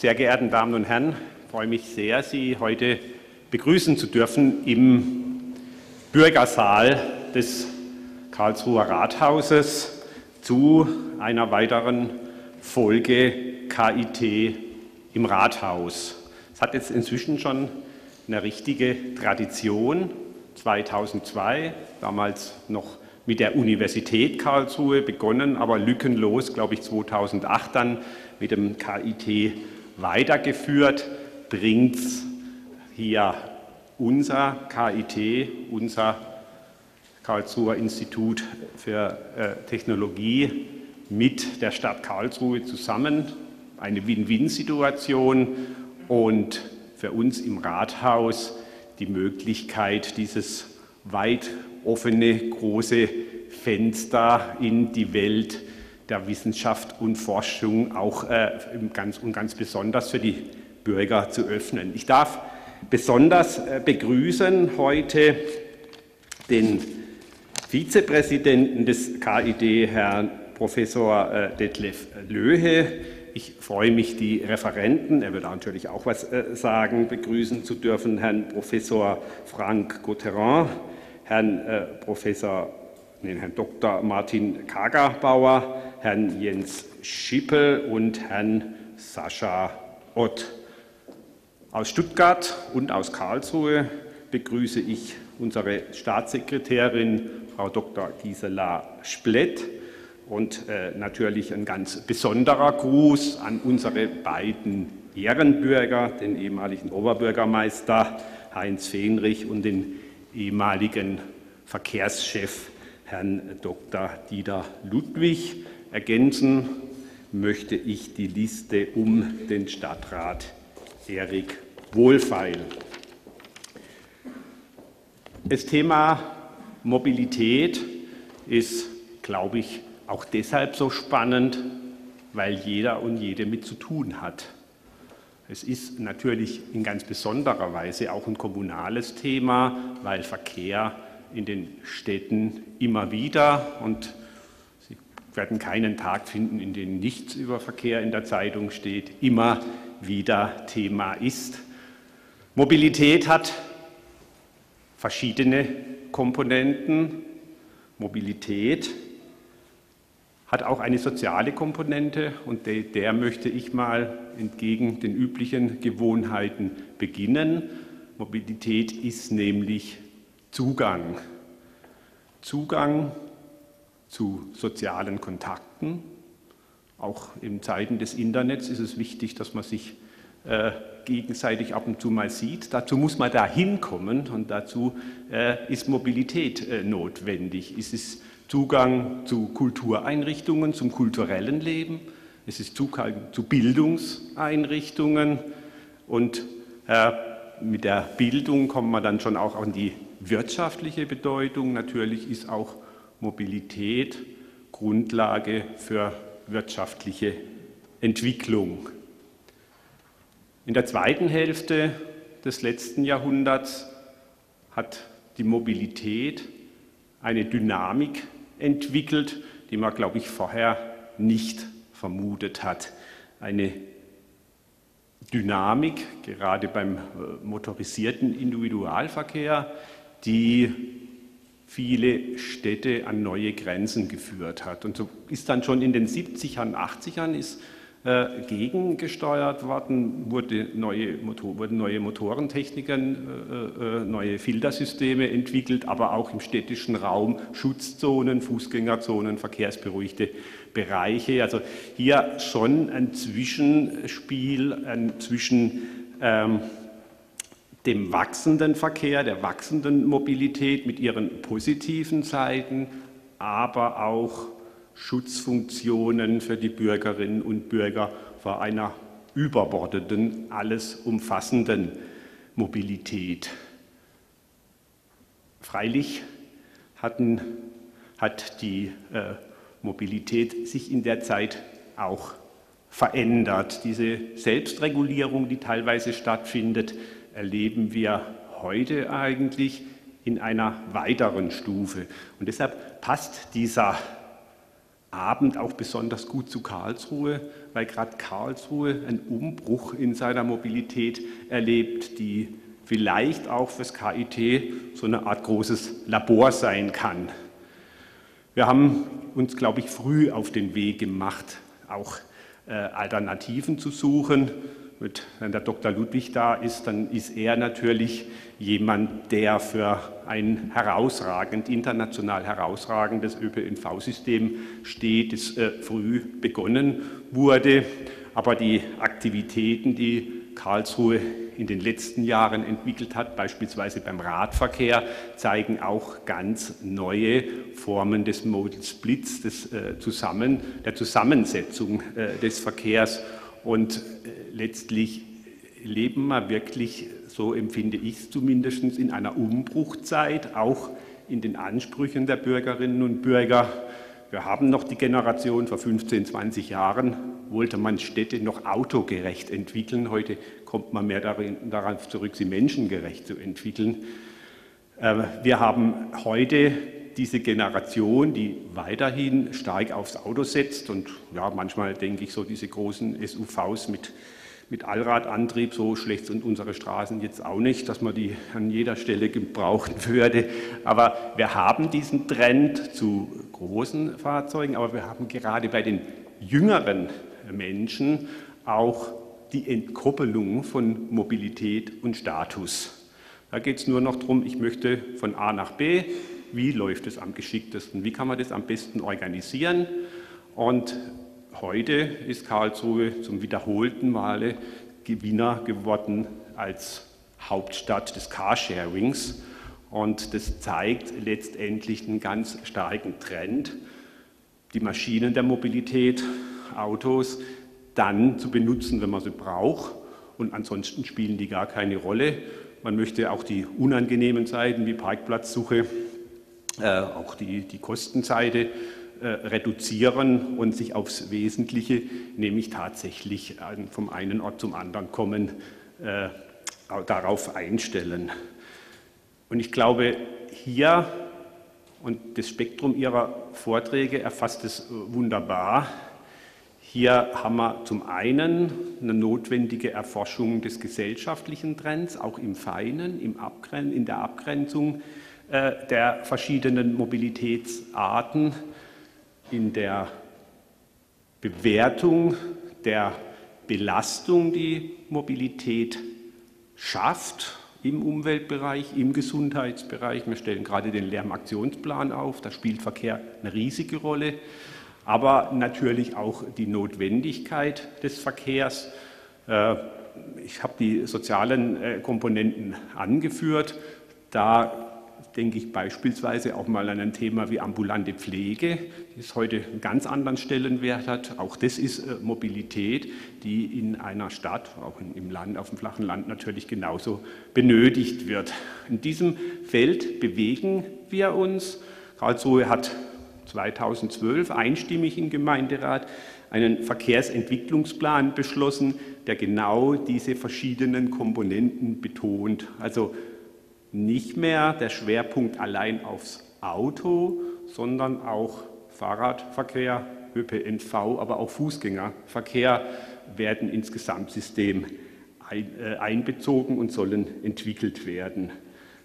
Sehr geehrten Damen und Herren, ich freue mich sehr, Sie heute begrüßen zu dürfen im Bürgersaal des Karlsruher Rathauses zu einer weiteren Folge KIT im Rathaus. Es hat jetzt inzwischen schon eine richtige Tradition. 2002, damals noch mit der Universität Karlsruhe begonnen, aber lückenlos, glaube ich, 2008 dann mit dem KIT weitergeführt, bringt hier unser KIT, unser Karlsruher Institut für äh, Technologie mit der Stadt Karlsruhe zusammen. Eine Win-Win-Situation und für uns im Rathaus die Möglichkeit, dieses weit offene, große Fenster in die Welt der Wissenschaft und Forschung auch äh, ganz und ganz besonders für die Bürger zu öffnen. Ich darf besonders äh, begrüßen heute den Vizepräsidenten des KID, Herrn Professor äh, Detlef Löhe. Ich freue mich, die Referenten, er wird natürlich auch was äh, sagen, begrüßen zu dürfen, Herrn Professor Frank Gautherin, Herrn äh, Professor, nee, Herrn Dr. Martin Kagerbauer, Herrn Jens Schippel und Herrn Sascha Ott. Aus Stuttgart und aus Karlsruhe begrüße ich unsere Staatssekretärin Frau Dr. Gisela Splett und äh, natürlich ein ganz besonderer Gruß an unsere beiden Ehrenbürger, den ehemaligen Oberbürgermeister Heinz Fenrich und den ehemaligen Verkehrschef Herrn Dr. Dieter Ludwig. Ergänzen möchte ich die Liste um den Stadtrat Erik Wohlfeil. Das Thema Mobilität ist, glaube ich, auch deshalb so spannend, weil jeder und jede mit zu tun hat. Es ist natürlich in ganz besonderer Weise auch ein kommunales Thema, weil Verkehr in den Städten immer wieder und werden keinen Tag finden, in dem nichts über Verkehr in der Zeitung steht, immer wieder Thema ist. Mobilität hat verschiedene Komponenten. Mobilität hat auch eine soziale Komponente und der, der möchte ich mal entgegen den üblichen Gewohnheiten beginnen. Mobilität ist nämlich Zugang. Zugang zu sozialen Kontakten. Auch in Zeiten des Internets ist es wichtig, dass man sich äh, gegenseitig ab und zu mal sieht. Dazu muss man da hinkommen und dazu äh, ist Mobilität äh, notwendig. Es ist Zugang zu Kultureinrichtungen, zum kulturellen Leben. Es ist Zugang zu Bildungseinrichtungen und äh, mit der Bildung kommt man dann schon auch an die wirtschaftliche Bedeutung. Natürlich ist auch Mobilität Grundlage für wirtschaftliche Entwicklung. In der zweiten Hälfte des letzten Jahrhunderts hat die Mobilität eine Dynamik entwickelt, die man, glaube ich, vorher nicht vermutet hat. Eine Dynamik, gerade beim äh, motorisierten Individualverkehr, die viele Städte an neue Grenzen geführt hat. Und so ist dann schon in den 70ern, 80ern ist äh, gegengesteuert worden, wurde neue Motor, wurden neue Motorentechniken, äh, äh, neue Filtersysteme entwickelt, aber auch im städtischen Raum Schutzzonen, Fußgängerzonen, verkehrsberuhigte Bereiche. Also hier schon ein Zwischenspiel ein zwischen ähm, dem wachsenden Verkehr, der wachsenden Mobilität mit ihren positiven Seiten, aber auch Schutzfunktionen für die Bürgerinnen und Bürger vor einer überbordenden, alles umfassenden Mobilität. Freilich hatten, hat die äh, Mobilität sich in der Zeit auch verändert. Diese Selbstregulierung, die teilweise stattfindet, erleben wir heute eigentlich in einer weiteren Stufe. Und deshalb passt dieser Abend auch besonders gut zu Karlsruhe, weil gerade Karlsruhe einen Umbruch in seiner Mobilität erlebt, die vielleicht auch fürs KIT so eine Art großes Labor sein kann. Wir haben uns, glaube ich, früh auf den Weg gemacht, auch äh, Alternativen zu suchen. Mit, wenn der Dr. Ludwig da ist, dann ist er natürlich jemand, der für ein herausragend, international herausragendes ÖPNV-System steht, das äh, früh begonnen wurde. Aber die Aktivitäten, die Karlsruhe in den letzten Jahren entwickelt hat, beispielsweise beim Radverkehr, zeigen auch ganz neue Formen des Modal Splits, des, äh, Zusammen, der Zusammensetzung äh, des Verkehrs. Und äh, letztlich leben wir wirklich, so empfinde ich es zumindest, in einer Umbruchzeit, auch in den Ansprüchen der Bürgerinnen und Bürger. Wir haben noch die Generation vor 15, 20 Jahren, wollte man Städte noch autogerecht entwickeln. Heute kommt man mehr darin, darauf zurück, sie menschengerecht zu entwickeln. Äh, wir haben heute diese Generation, die weiterhin stark aufs Auto setzt und ja, manchmal denke ich so diese großen SUVs mit mit Allradantrieb, so schlecht sind unsere Straßen jetzt auch nicht, dass man die an jeder Stelle gebrauchen würde. Aber wir haben diesen Trend zu großen Fahrzeugen, aber wir haben gerade bei den jüngeren Menschen auch die Entkoppelung von Mobilität und Status. Da geht es nur noch darum, ich möchte von A nach B, wie läuft es am geschicktesten, wie kann man das am besten organisieren. Und Heute ist Karlsruhe zum wiederholten Male Gewinner geworden als Hauptstadt des Carsharings. Und das zeigt letztendlich einen ganz starken Trend, die Maschinen der Mobilität, Autos, dann zu benutzen, wenn man sie braucht. Und ansonsten spielen die gar keine Rolle. Man möchte auch die unangenehmen Seiten wie Parkplatzsuche, auch die, die Kostenseite äh, reduzieren und sich aufs Wesentliche, nämlich tatsächlich vom einen Ort zum anderen kommen, äh, darauf einstellen. Und ich glaube, hier, und das Spektrum Ihrer Vorträge erfasst es äh, wunderbar, hier haben wir zum einen eine notwendige Erforschung des gesellschaftlichen Trends, auch im Feinen, im Abgren in der Abgrenzung der verschiedenen Mobilitätsarten in der Bewertung der Belastung, die Mobilität schafft im Umweltbereich, im Gesundheitsbereich. Wir stellen gerade den Lärmaktionsplan auf, da spielt Verkehr eine riesige Rolle, aber natürlich auch die Notwendigkeit des Verkehrs. Äh, ich habe die sozialen äh, Komponenten angeführt. Da denke ich beispielsweise auch mal an ein Thema wie ambulante Pflege, das heute einen ganz anderen Stellenwert hat. Auch das ist äh, Mobilität, die in einer Stadt, auch im Land, auf dem flachen Land natürlich genauso benötigt wird. In diesem Feld bewegen wir uns. Karlsruhe hat 2012 einstimmig im Gemeinderat einen Verkehrsentwicklungsplan beschlossen, der genau diese verschiedenen Komponenten betont. Also nicht mehr der Schwerpunkt allein aufs Auto, sondern auch Fahrradverkehr, ÖPNV, aber auch Fußgängerverkehr werden ins Gesamtsystem äh, einbezogen und sollen entwickelt werden.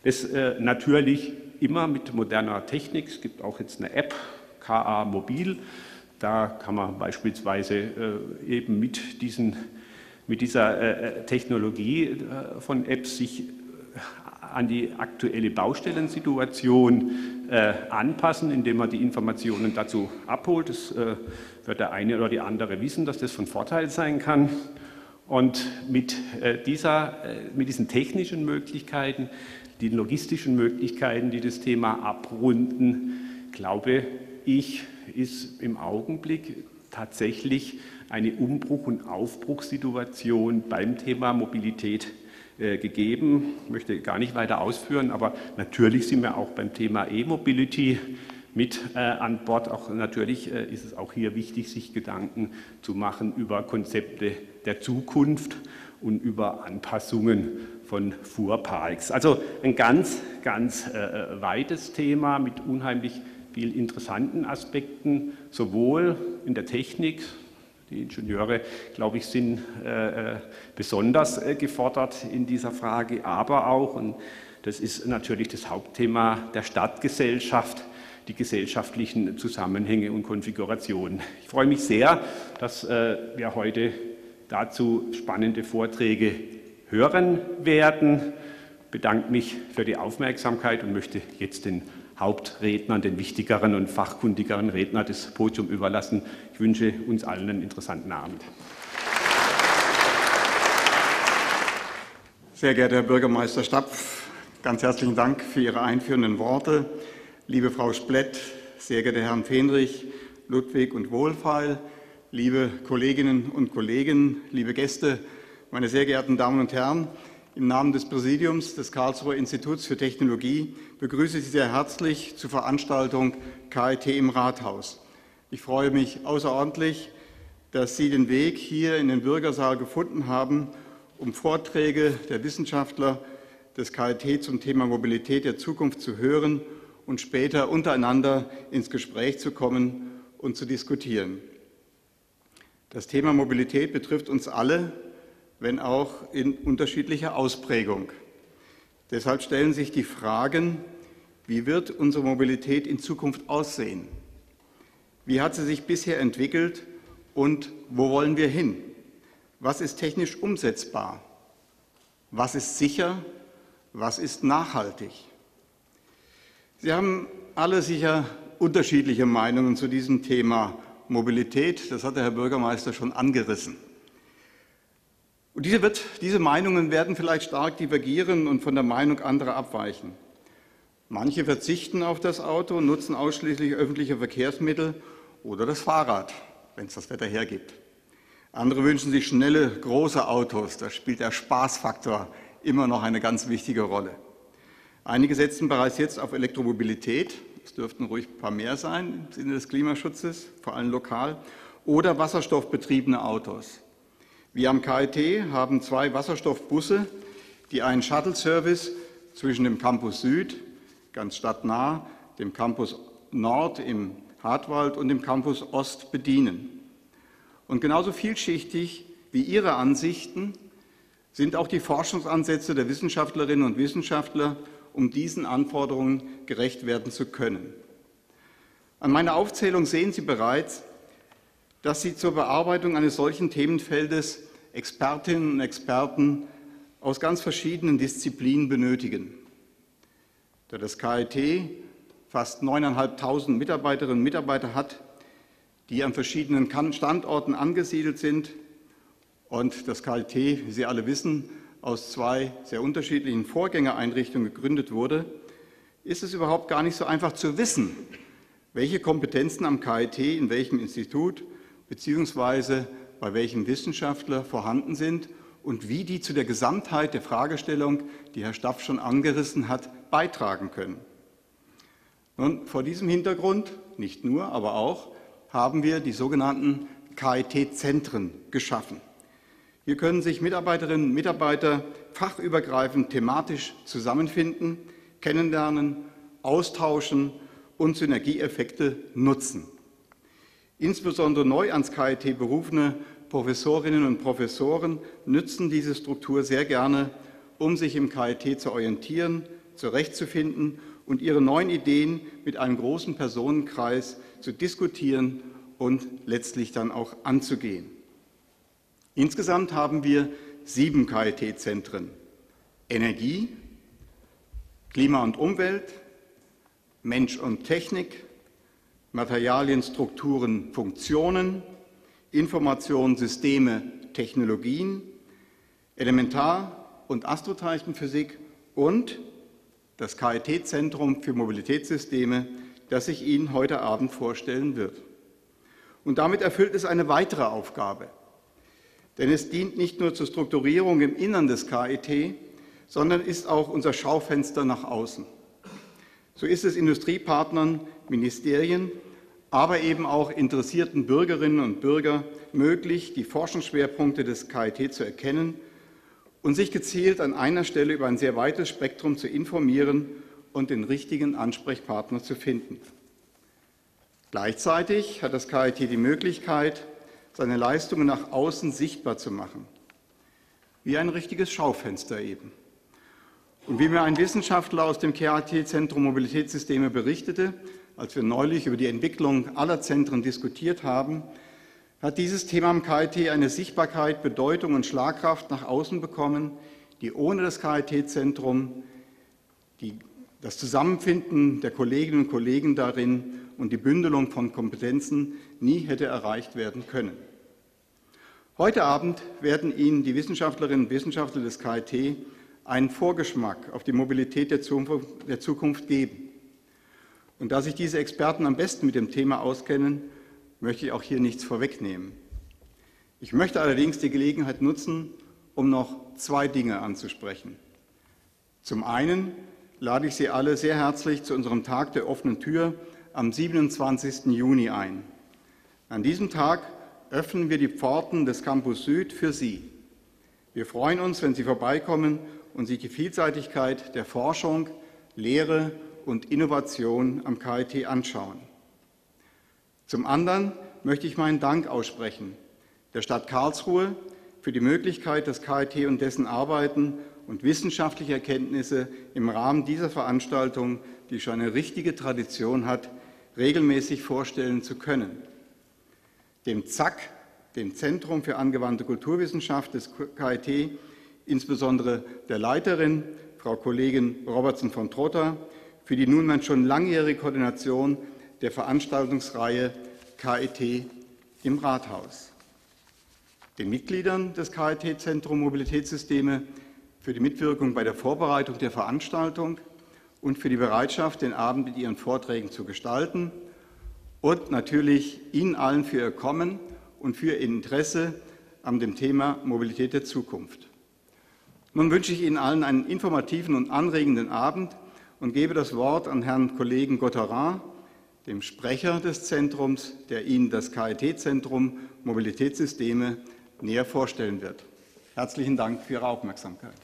Das äh, natürlich immer mit moderner Technik. Es gibt auch jetzt eine App, KA Mobil. Da kann man beispielsweise äh, eben mit, diesen, mit dieser Technologie von Apps sich an die aktuelle Baustellensituation äh, anpassen, indem man die Informationen dazu abholt. Das äh, wird der eine oder die andere wissen, dass das von Vorteil sein kann. Und mit, äh, dieser, mit diesen technischen Möglichkeiten, den logistischen Möglichkeiten, die das Thema abrunden, glaube ich, ist im Augenblick tatsächlich eine Umbruch- und Aufbruchssituation beim Thema Mobilität gegeben. Ich möchte gar nicht weiter ausführen, aber natürlich sind wir auch beim Thema E-Mobility mit äh, an Bord. Auch natürlich äh, ist es auch hier wichtig, sich Gedanken zu machen über Konzepte der Zukunft und über Anpassungen von Fuhrparks. Also ein ganz, ganz äh, weites Thema mit unheimlich vielen interessanten Aspekten, sowohl in der Technik, die Ingenieure, glaube ich, sind äh, äh, besonders äh, gefordert in dieser Frage, aber auch, und das ist natürlich das Hauptthema der Stadtgesellschaft, die gesellschaftlichen Zusammenhänge und Konfigurationen. Ich freue mich sehr, dass äh, wir heute dazu spannende Vorträge hören werden. Ich bedanke mich für die Aufmerksamkeit und möchte jetzt den Hauptrednern, den wichtigeren und fachkundigeren Redner das Podium überlassen. Ich wünsche uns allen einen interessanten Abend. Sehr geehrter Herr Bürgermeister Stapf, ganz herzlichen Dank für Ihre einführenden Worte. Liebe Frau Splett, sehr geehrte Herren Fenrich, Ludwig und Wohlfeil, liebe Kolleginnen und Kollegen, liebe Gäste, meine sehr geehrten Damen und Herren, im Namen des Präsidiums des Karlsruher Instituts für Technologie begrüße ich Sie sehr herzlich zur Veranstaltung KIT im Rathaus. Ich freue mich außerordentlich, dass Sie den Weg hier in den Bürgersaal gefunden haben, um Vorträge der Wissenschaftler des KIT zum Thema Mobilität der Zukunft zu hören und später untereinander ins Gespräch zu kommen und zu diskutieren. Das Thema Mobilität betrifft uns alle wenn auch in unterschiedlicher Ausprägung. Deshalb stellen sich die Fragen, wie wird unsere Mobilität in Zukunft aussehen? Wie hat sie sich bisher entwickelt und wo wollen wir hin? Was ist technisch umsetzbar? Was ist sicher? Was ist nachhaltig? Sie haben alle sicher unterschiedliche Meinungen zu diesem Thema Mobilität. Das hat der Herr Bürgermeister schon angerissen. Und diese, wird, diese Meinungen werden vielleicht stark divergieren und von der Meinung anderer abweichen. Manche verzichten auf das Auto und nutzen ausschließlich öffentliche Verkehrsmittel oder das Fahrrad, wenn es das Wetter hergibt. Andere wünschen sich schnelle, große Autos. Da spielt der Spaßfaktor immer noch eine ganz wichtige Rolle. Einige setzen bereits jetzt auf Elektromobilität. Es dürften ruhig ein paar mehr sein im Sinne des Klimaschutzes, vor allem lokal. Oder wasserstoffbetriebene Autos. Wir am KIT haben zwei Wasserstoffbusse, die einen Shuttle-Service zwischen dem Campus Süd, ganz stadtnah, dem Campus Nord im Hartwald und dem Campus Ost bedienen. Und genauso vielschichtig wie Ihre Ansichten sind auch die Forschungsansätze der Wissenschaftlerinnen und Wissenschaftler, um diesen Anforderungen gerecht werden zu können. An meiner Aufzählung sehen Sie bereits, dass Sie zur Bearbeitung eines solchen Themenfeldes Expertinnen und Experten aus ganz verschiedenen Disziplinen benötigen. Da das KIT fast 9.500 Mitarbeiterinnen und Mitarbeiter hat, die an verschiedenen Standorten angesiedelt sind und das KIT, wie Sie alle wissen, aus zwei sehr unterschiedlichen Vorgängereinrichtungen gegründet wurde, ist es überhaupt gar nicht so einfach zu wissen, welche Kompetenzen am KIT in welchem Institut beziehungsweise bei welchem Wissenschaftler vorhanden sind und wie die zu der Gesamtheit der Fragestellung, die Herr Staff schon angerissen hat, beitragen können. Nun, vor diesem Hintergrund, nicht nur, aber auch, haben wir die sogenannten KIT-Zentren geschaffen. Hier können sich Mitarbeiterinnen und Mitarbeiter fachübergreifend thematisch zusammenfinden, kennenlernen, austauschen und Synergieeffekte nutzen. Insbesondere neu ans KIT berufene Professorinnen und Professoren nützen diese Struktur sehr gerne, um sich im KIT zu orientieren, zurechtzufinden und ihre neuen Ideen mit einem großen Personenkreis zu diskutieren und letztlich dann auch anzugehen. Insgesamt haben wir sieben KIT-Zentren. Energie, Klima und Umwelt, Mensch und Technik, Materialien, Strukturen, Funktionen, Informationen, Systeme, Technologien, Elementar- und Astroteilchenphysik und das KIT-Zentrum für Mobilitätssysteme, das ich Ihnen heute Abend vorstellen wird. Und damit erfüllt es eine weitere Aufgabe. Denn es dient nicht nur zur Strukturierung im Innern des KIT, sondern ist auch unser Schaufenster nach außen. So ist es Industriepartnern, Ministerien aber eben auch interessierten Bürgerinnen und Bürgern möglich, die Forschungsschwerpunkte des KIT zu erkennen und sich gezielt an einer Stelle über ein sehr weites Spektrum zu informieren und den richtigen Ansprechpartner zu finden. Gleichzeitig hat das KIT die Möglichkeit, seine Leistungen nach außen sichtbar zu machen. Wie ein richtiges Schaufenster eben. Und wie mir ein Wissenschaftler aus dem KIT-Zentrum Mobilitätssysteme berichtete, als wir neulich über die Entwicklung aller Zentren diskutiert haben, hat dieses Thema am KIT eine Sichtbarkeit, Bedeutung und Schlagkraft nach außen bekommen, die ohne das KIT-Zentrum das Zusammenfinden der Kolleginnen und Kollegen darin und die Bündelung von Kompetenzen nie hätte erreicht werden können. Heute Abend werden Ihnen die Wissenschaftlerinnen und Wissenschaftler des KIT einen Vorgeschmack auf die Mobilität der Zukunft geben. Und da sich diese Experten am besten mit dem Thema auskennen, möchte ich auch hier nichts vorwegnehmen. Ich möchte allerdings die Gelegenheit nutzen, um noch zwei Dinge anzusprechen. Zum einen lade ich Sie alle sehr herzlich zu unserem Tag der offenen Tür am 27. Juni ein. An diesem Tag öffnen wir die Pforten des Campus Süd für Sie. Wir freuen uns, wenn Sie vorbeikommen und sich die Vielseitigkeit der Forschung, Lehre und Innovation am KIT anschauen. Zum anderen möchte ich meinen Dank aussprechen der Stadt Karlsruhe für die Möglichkeit, das KIT und dessen Arbeiten und wissenschaftliche Erkenntnisse im Rahmen dieser Veranstaltung, die schon eine richtige Tradition hat, regelmäßig vorstellen zu können. Dem ZAK, dem Zentrum für angewandte Kulturwissenschaft des KIT, insbesondere der Leiterin, Frau Kollegin Robertson von Trotter, für die nunmehr schon langjährige Koordination der Veranstaltungsreihe KIT im Rathaus. Den Mitgliedern des KIT-Zentrum Mobilitätssysteme für die Mitwirkung bei der Vorbereitung der Veranstaltung und für die Bereitschaft, den Abend mit Ihren Vorträgen zu gestalten und natürlich Ihnen allen für Ihr Kommen und für Ihr Interesse an dem Thema Mobilität der Zukunft. Nun wünsche ich Ihnen allen einen informativen und anregenden Abend und gebe das Wort an Herrn Kollegen Gotterin, dem Sprecher des Zentrums, der Ihnen das KIT-Zentrum Mobilitätssysteme näher vorstellen wird. Herzlichen Dank für Ihre Aufmerksamkeit.